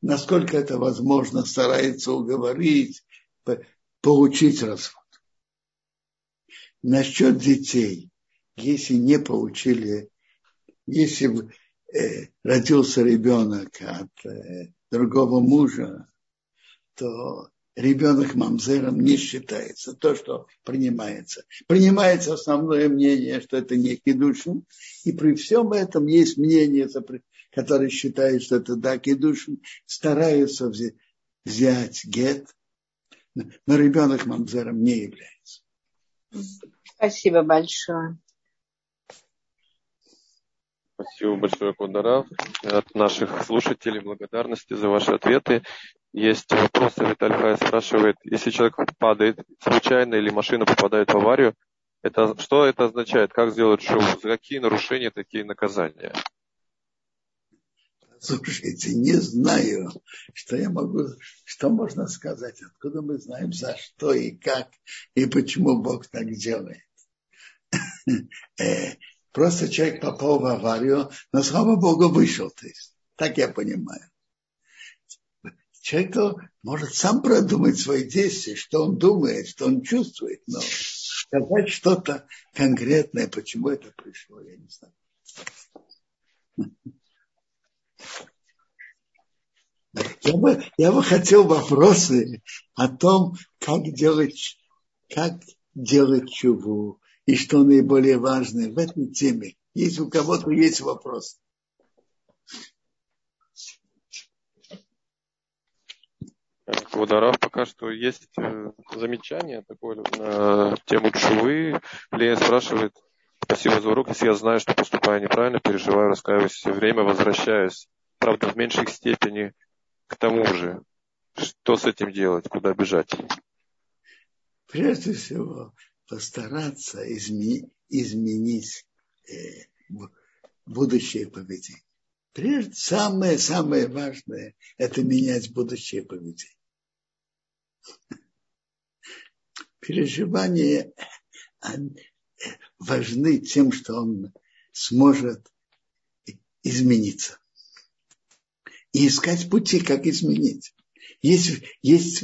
насколько это возможно, старается уговорить, получить развод. Насчет детей, если не получили, если э, родился ребенок от э, другого мужа, то ребенок мамзером не считается, то, что принимается. Принимается основное мнение, что это не кедушин, и при всем этом есть мнение, которые считают, что это да, кедушин, стараются взять гет, но ребенок мамзером не является. Спасибо большое. Спасибо большое, Кударав. От наших слушателей благодарности за ваши ответы. Есть вопрос, Виталий Хай спрашивает, если человек падает случайно или машина попадает в аварию, это, что это означает? Как сделать шоу? За какие нарушения такие наказания? Слушайте, не знаю, что я могу, что можно сказать, откуда мы знаем, за что и как, и почему Бог так делает. Просто человек попал в аварию, но, слава Богу, вышел. То есть, так я понимаю. Человек может сам продумать свои действия, что он думает, что он чувствует, но сказать что-то конкретное, почему это пришло, я не знаю. Я бы, я бы хотел вопросы о том, как делать, как делать чуву и что наиболее важное в этой теме. Если у кого-то есть вопрос. Квадарав пока что есть э, замечание такое на тему чувы. Лея спрашивает, спасибо за урок, если я знаю, что поступаю неправильно, переживаю, раскаиваюсь все время, возвращаюсь. Правда, в меньшей степени к тому же. Что с этим делать, куда бежать? Прежде всего, постараться изме- изменить э, будущее поведение. Прежде самое-самое важное – это менять будущее поведение. Переживания важны тем, что он сможет измениться. И искать пути, как изменить. Есть, есть,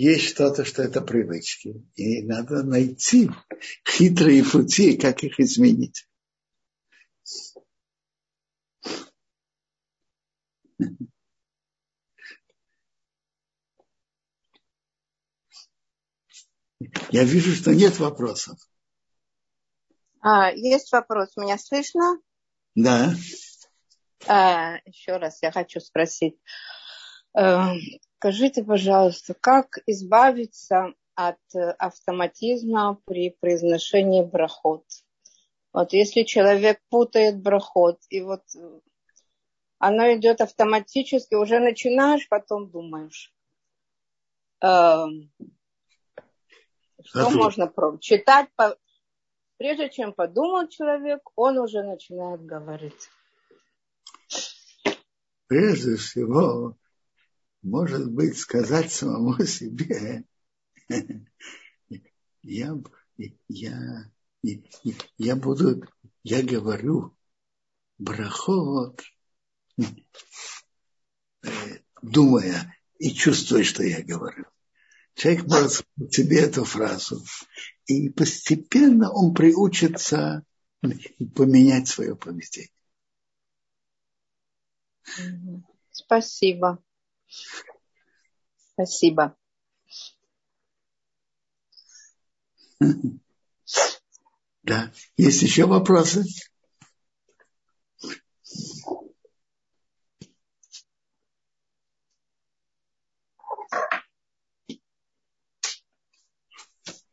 есть что-то, что это привычки. И надо найти хитрые пути, как их изменить. Я вижу, что нет вопросов. А, есть вопрос. Меня слышно? Да. А, еще раз я хочу спросить. Скажите, пожалуйста, как избавиться от автоматизма при произношении брахот? Вот если человек путает брахот, и вот оно идет автоматически, уже начинаешь, потом думаешь. А, что а можно читать? Прежде чем подумал человек, он уже начинает говорить. Прежде всего, может быть, сказать самому себе, я, я, я буду, я говорю брахот, думая и чувствуя, что я говорю. Человек может себе эту фразу, и постепенно он приучится поменять свое поведение. Спасибо. Спасибо. Да. Есть еще вопросы?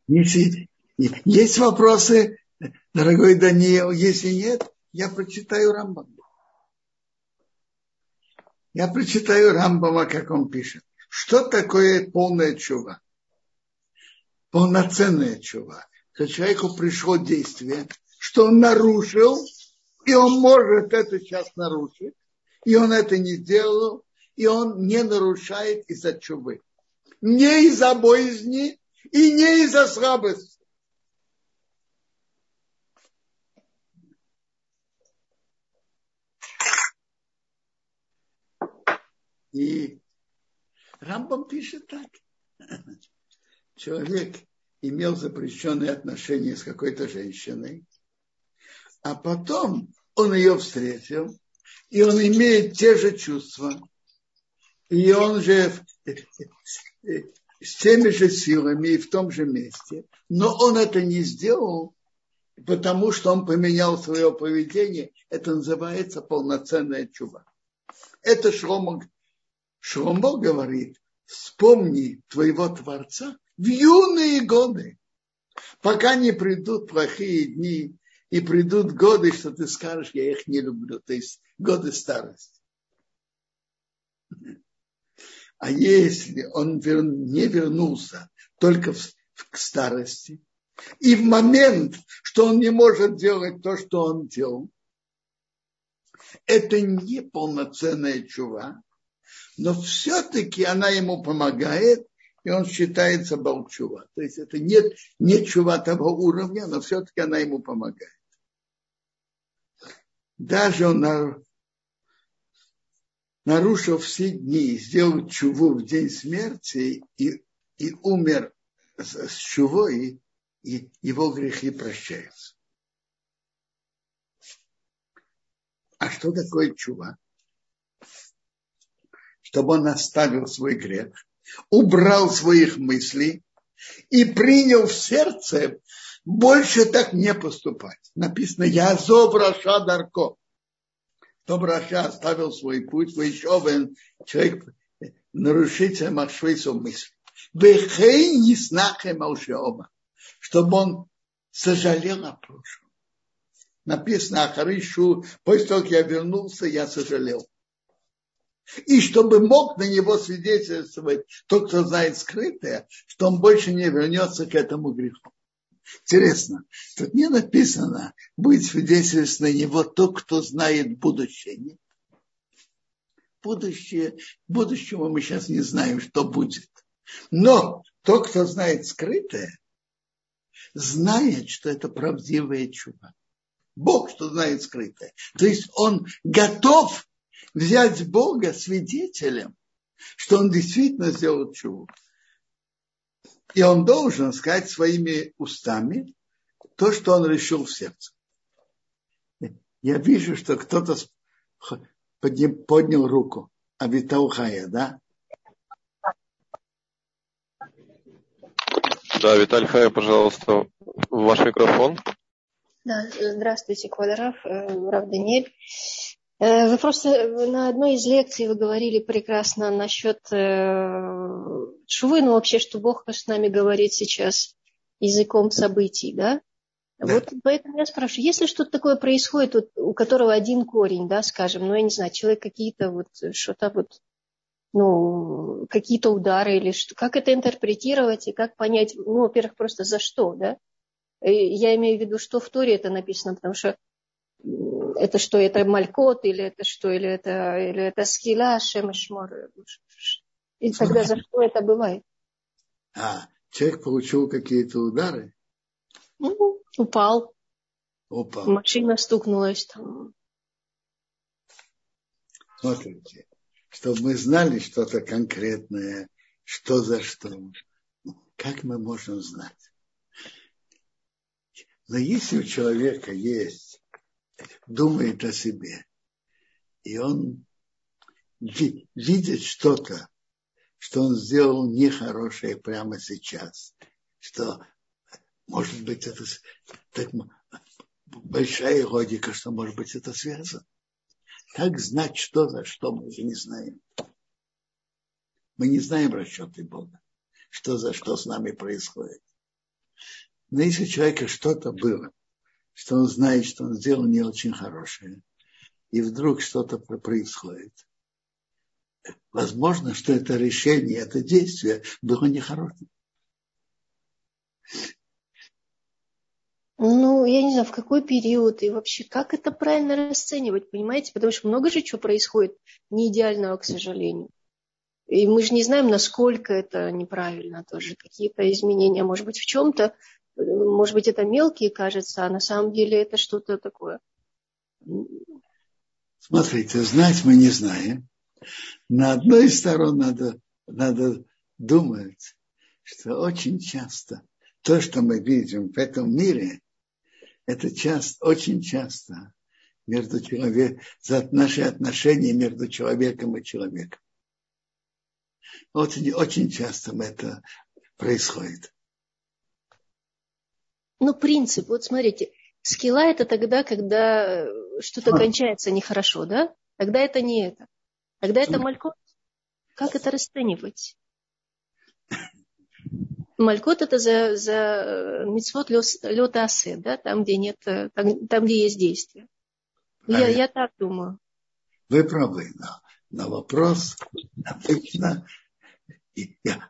Если есть вопросы, дорогой Даниил, если нет, я прочитаю Рамбам. Я прочитаю Рамбама, как он пишет. Что такое полная чува? Полноценная чува. Что человеку пришло действие, что он нарушил, и он может это сейчас нарушить, и он это не сделал, и он не нарушает из-за чувы. Не из-за боязни, и не из-за слабости. И Рамбам пишет так. Человек имел запрещенные отношения с какой-то женщиной, а потом он ее встретил, и он имеет те же чувства, и он же с теми же силами и в том же месте, но он это не сделал, потому что он поменял свое поведение. Это называется полноценная чува. Это Шломо, Шломо говорит, вспомни твоего Творца в юные годы, пока не придут плохие дни и придут годы, что ты скажешь, я их не люблю, то есть годы старости. А если он не вернулся только к старости, и в момент, что он не может делать то, что он делал, это не полноценная чува, но все-таки она ему помогает, и он считается балчува. То есть это не, не чува того уровня, но все-таки она ему помогает. Даже он нарушил все дни, сделал чуву в день смерти и, и умер с, с чувой, и его грехи прощаются. А что такое чува? Чтобы он оставил свой грех, убрал своих мыслей и принял в сердце больше так не поступать. Написано, я зов Раша Дарко. Кто Раша оставил свой путь, вы еще человек нарушитель Машвейсов мысли. Бехей не снахем оба, чтобы он сожалел о прошлом. Написано Ахаришу, после того, как я вернулся, я сожалел. И чтобы мог на него свидетельствовать тот, кто знает скрытое, что он больше не вернется к этому греху. Интересно, тут не написано, будет свидетельствовать на него тот, кто знает будущее. Нет. Будущее, будущего мы сейчас не знаем, что будет. Но тот, кто знает скрытое, знает, что это правдивая чува. Бог, что знает скрытое. То есть он готов взять Бога свидетелем, что он действительно сделал чуву. И он должен сказать своими устами то, что он решил в сердце. Я вижу, что кто-то поднял руку. Авитаухая, да? Да, Виталий Хая, пожалуйста, ваш микрофон. Да, здравствуйте, Квадоров, э, Рав Даниэль. Э, вы просто на одной из лекций вы говорили прекрасно насчет э, ну вообще, что Бог с нами говорит сейчас языком событий, да? да. Вот поэтому я спрашиваю, если что-то такое происходит, вот, у которого один корень, да, скажем, ну я не знаю, человек какие-то вот что-то вот ну, какие-то удары или что, как это интерпретировать и как понять, ну, во-первых, просто за что, да? Я имею в виду, что в Торе это написано, потому что это что, это малькот, или это что, или это, или это скила, шемешмор. И тогда за что это бывает? А, человек получил какие-то удары? Ну, упал. Упал. Машина стукнулась там. Смотрите, чтобы мы знали что-то конкретное, что за что. Как мы можем знать? Но если у человека есть, думает о себе, и он видит что-то, что он сделал нехорошее прямо сейчас, что, может быть, это так, большая логика, что, может быть, это связано. Как знать, что за что, мы же не знаем. Мы не знаем расчеты Бога, что за что с нами происходит. Но если у человека что-то было, что он знает, что он сделал не очень хорошее, и вдруг что-то происходит, возможно, что это решение, это действие было нехорошим. Ну, я не знаю, в какой период и вообще, как это правильно расценивать, понимаете? Потому что много же чего происходит не идеального, к сожалению. И мы же не знаем, насколько это неправильно тоже. Какие-то изменения, может быть, в чем-то, может быть, это мелкие кажется, а на самом деле это что-то такое. Смотрите, знать мы не знаем. На одной из сторон надо, надо думать, что очень часто то, что мы видим в этом мире, это часто, очень часто между человек, за наши отношения между человеком и человеком. Очень, очень часто это происходит. Ну, принцип, вот смотрите, скилла это тогда, когда что-то а. кончается нехорошо, да? Тогда это не это. Тогда это малькот. Как это расценивать? Малькот это за, за митцвот лета асе, да, там, где нет, там, там где есть действие. Я, а я так думаю. Вы правы, но, но вопрос обычно,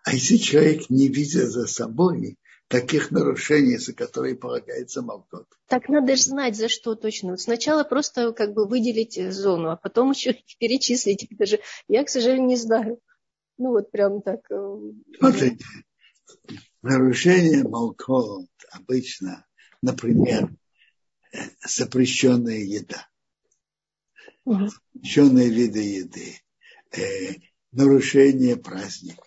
а если человек не видит за собой таких нарушений, за которые полагается Малкот. Так надо же знать, за что точно. Вот сначала просто как бы выделить зону, а потом еще перечислить. Это же я, к сожалению, не знаю. Ну вот прям так. Э, Смотрите, нарушение Малкот обычно, например, запрещенная еда, угу. запрещенные виды еды, э, нарушение праздника.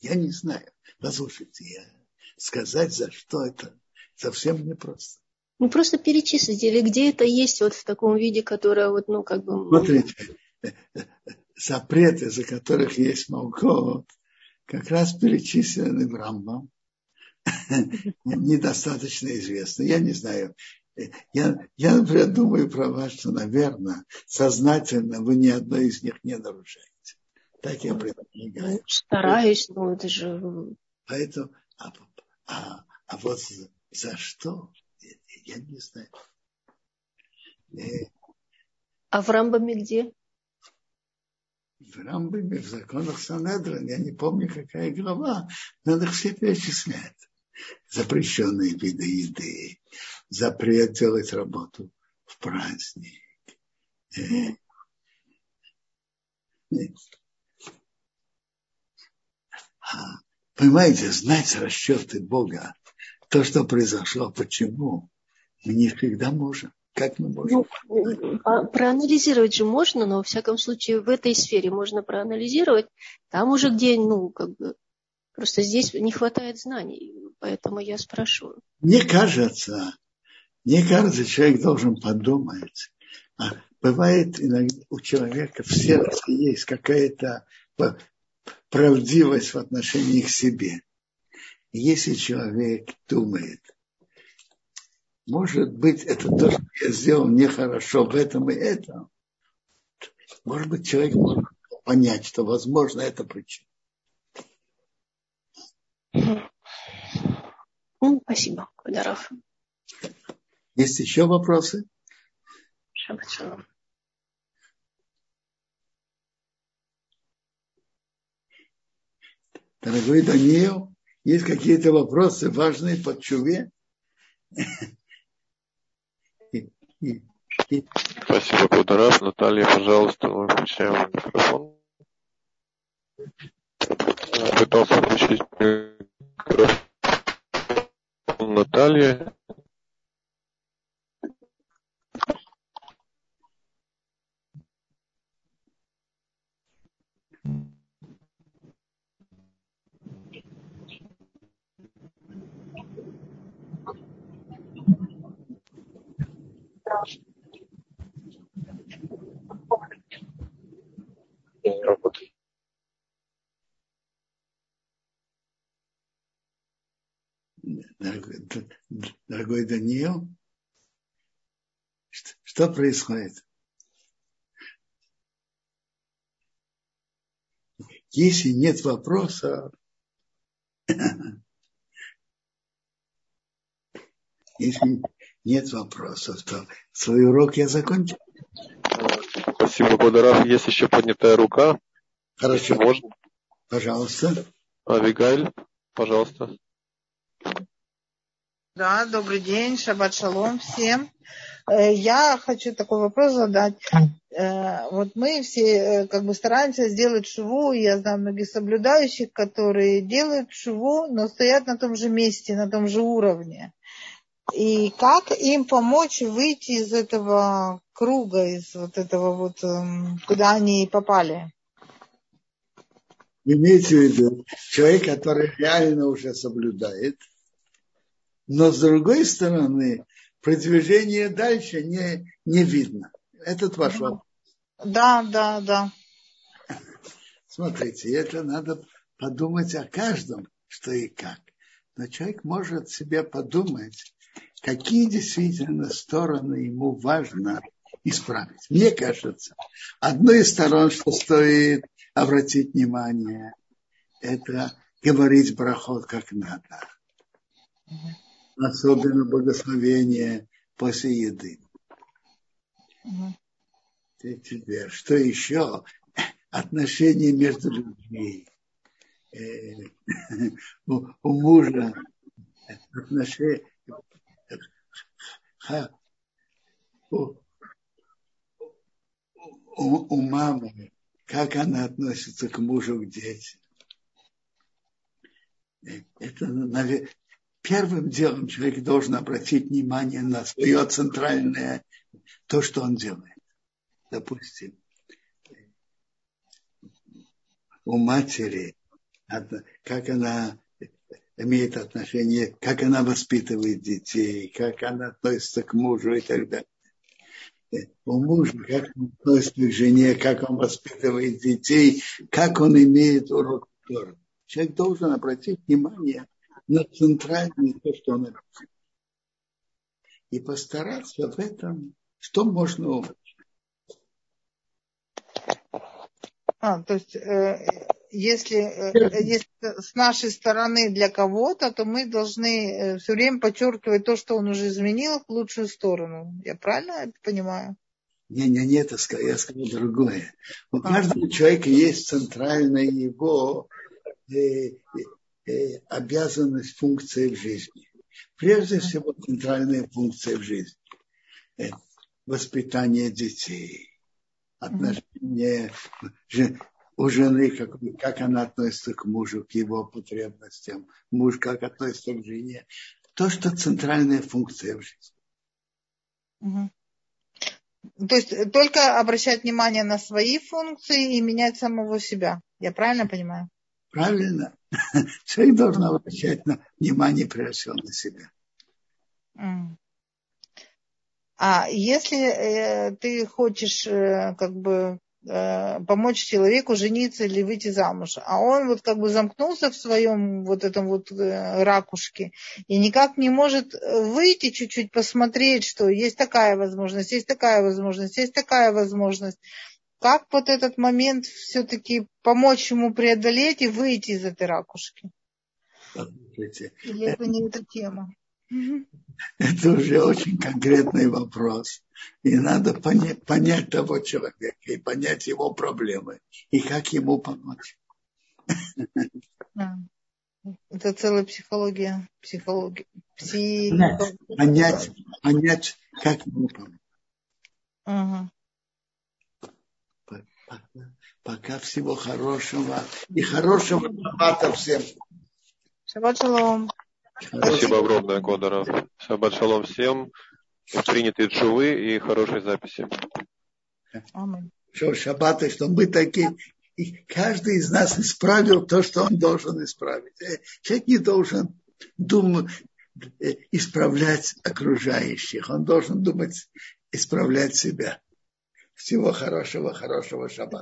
Я не знаю. Послушайте, я сказать, за что это совсем непросто. Ну, просто перечислить, или где это есть вот в таком виде, которое вот, ну, как бы... Смотрите, запреты, за которых есть молко, как раз перечислены в Рамбам, недостаточно известны. Я не знаю. Я, я, например, думаю про вас, что, наверное, сознательно вы ни одной из них не нарушаете. Так я предполагаю. Ну, стараюсь, но это же... Поэтому, а, а, а вот за, что, я, не знаю. Э, а в Рамбаме где? В Рамбаме, в законах Санедрин, я не помню, какая глава, надо их все перечислять запрещенные виды еды, запрет делать работу в праздник. Э, а, понимаете, знать расчеты Бога, то, что произошло, почему, мы не всегда можем. Как мы можем? Ну, а проанализировать же можно, но во всяком случае в этой сфере можно проанализировать. Там уже где, ну, как бы, просто здесь не хватает знаний. Поэтому я спрашиваю. Мне кажется, мне кажется, человек должен подумать. А бывает иногда у человека в сердце есть какая-то правдивость в отношении к себе. Если человек думает, может быть, это то, что я сделал нехорошо в этом и этом, может быть, человек может понять, что, возможно, это причина. Спасибо, Кударов. Есть еще вопросы? Шаббат Дорогой Даниил, есть какие-то вопросы важные по чуве? Спасибо, Кударов. Наталья, пожалуйста, мы включаем микрофон. Пытался включить микрофон. Наталья. Не работает. дорогой Даниил, что происходит? Если нет вопроса, если нет вопросов, то свой урок я закончил. Спасибо, Кударав. Есть еще поднятая рука. Хорошо. Если можно. Пожалуйста. Авигайль, пожалуйста. Да, добрый день, шаббат шалом всем. Э, я хочу такой вопрос задать. Э, вот мы все э, как бы стараемся сделать шву, я знаю многих соблюдающих, которые делают шву, но стоят на том же месте, на том же уровне. И как им помочь выйти из этого круга, из вот этого вот, эм, куда они попали? Имейте в виду, человек, который реально уже соблюдает – но с другой стороны, продвижение дальше не, не видно. Этот ваш вопрос. Да, да, да. Смотрите, это надо подумать о каждом, что и как. Но человек может себе подумать, какие действительно стороны ему важно исправить. Мне кажется, одной из сторон, что стоит обратить внимание, это говорить брахот как надо особенно благословение после еды. Теперь, что еще? Отношения между людьми. Э, у мужа отношения у, у, у мамы, как она относится к мужу, к детям. Э, это, наверное, первым делом человек должен обратить внимание на свое центральное, то, что он делает. Допустим, у матери, как она имеет отношение, как она воспитывает детей, как она относится к мужу и так далее. у мужа, как он относится к жене, как он воспитывает детей, как он имеет урок Тора. Человек должен обратить внимание на центральное то, что он написал. И постараться в этом, что можно улучшить. А, то есть, э, если, э, если с нашей стороны для кого-то, то мы должны э, все время подчеркивать то, что он уже изменил в лучшую сторону. Я правильно это понимаю? Не, не, не, это я сказал другое. У а. каждого человека есть центральная его э, э, обязанность, функция в жизни. Прежде всего, центральная функция в жизни. Э, воспитание детей, отношения у жены, как, как она относится к мужу, к его потребностям, муж как относится к жене. То, что центральная функция в жизни. Угу. То есть только обращать внимание на свои функции и менять самого себя. Я правильно понимаю? Правильно. Человек должен обращать внимание прежде всего на себя. А если э, ты хочешь э, как бы э, помочь человеку жениться или выйти замуж, а он вот как бы замкнулся в своем вот этом вот э, ракушке и никак не может выйти чуть-чуть посмотреть, что есть такая возможность, есть такая возможность, есть такая возможность. Как вот этот момент все-таки помочь ему преодолеть и выйти из этой ракушки? Или это не эта тема? Это уже очень конкретный вопрос. И надо понять, понять того человека и понять его проблемы и как ему помочь. Это целая психология. Психология. Пси... Понять, понять, как ему помочь. Ага. Пока, пока всего хорошего и хорошего шаббата всем. Шаббат шалом. Спасибо огромное, Кодоров. Шаббат шалом всем. Принятые джувы и хорошей записи. Что, шаббаты, что мы такие, и каждый из нас исправил то, что он должен исправить. Э, человек не должен думать, э, исправлять окружающих. Он должен думать, исправлять себя. Всего хорошего, хорошего шаббата.